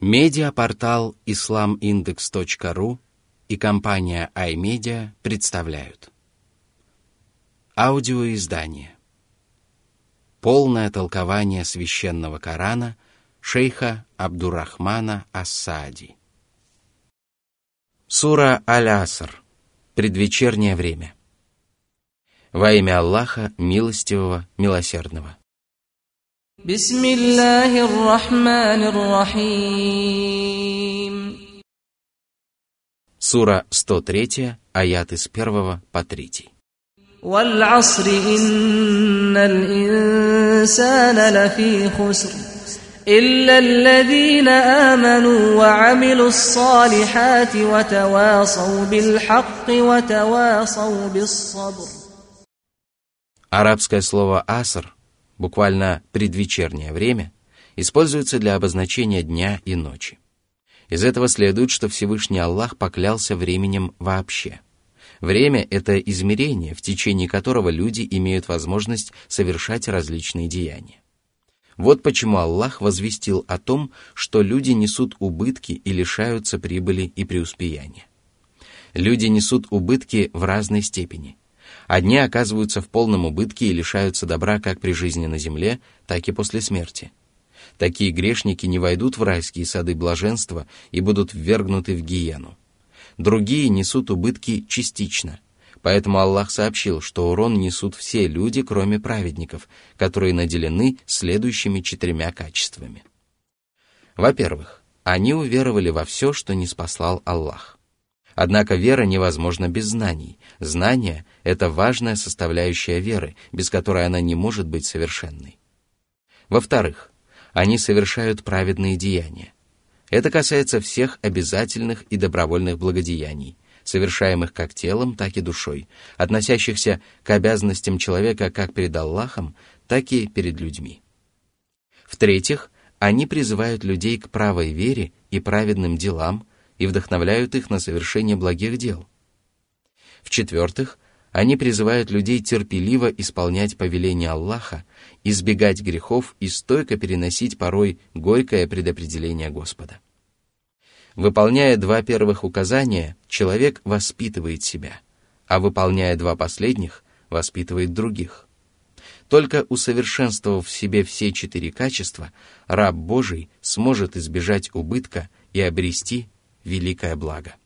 Медиапортал islamindex.ru и компания iMedia представляют. Аудиоиздание. Полное толкование священного Корана шейха Абдурахмана Ассади. Сура Аль-Аср. Предвечернее время. Во имя Аллаха, милостивого, милосердного. بسم الله الرحمن الرحيم Сура 103, аят из 1 по 3. والعصر إن الإنسان لفي خسر إلا الذين آمنوا وعملوا الصالحات وتواصوا بالحق وتواصوا بالصبر Арабское слово «аср» буквально предвечернее время, используется для обозначения дня и ночи. Из этого следует, что Всевышний Аллах поклялся временем вообще. Время — это измерение, в течение которого люди имеют возможность совершать различные деяния. Вот почему Аллах возвестил о том, что люди несут убытки и лишаются прибыли и преуспеяния. Люди несут убытки в разной степени — Одни оказываются в полном убытке и лишаются добра как при жизни на земле, так и после смерти. Такие грешники не войдут в райские сады блаженства и будут ввергнуты в гиену. Другие несут убытки частично. Поэтому Аллах сообщил, что урон несут все люди, кроме праведников, которые наделены следующими четырьмя качествами. Во-первых, они уверовали во все, что не спаслал Аллах. Однако вера невозможна без знаний. Знание — это важная составляющая веры, без которой она не может быть совершенной. Во-вторых, они совершают праведные деяния. Это касается всех обязательных и добровольных благодеяний, совершаемых как телом, так и душой, относящихся к обязанностям человека как перед Аллахом, так и перед людьми. В-третьих, они призывают людей к правой вере и праведным делам, и вдохновляют их на совершение благих дел. В-четвертых, они призывают людей терпеливо исполнять повеления Аллаха, избегать грехов и стойко переносить порой горькое предопределение Господа. Выполняя два первых указания, человек воспитывает себя, а выполняя два последних, воспитывает других. Только усовершенствовав в себе все четыре качества, раб Божий сможет избежать убытка и обрести великое благо.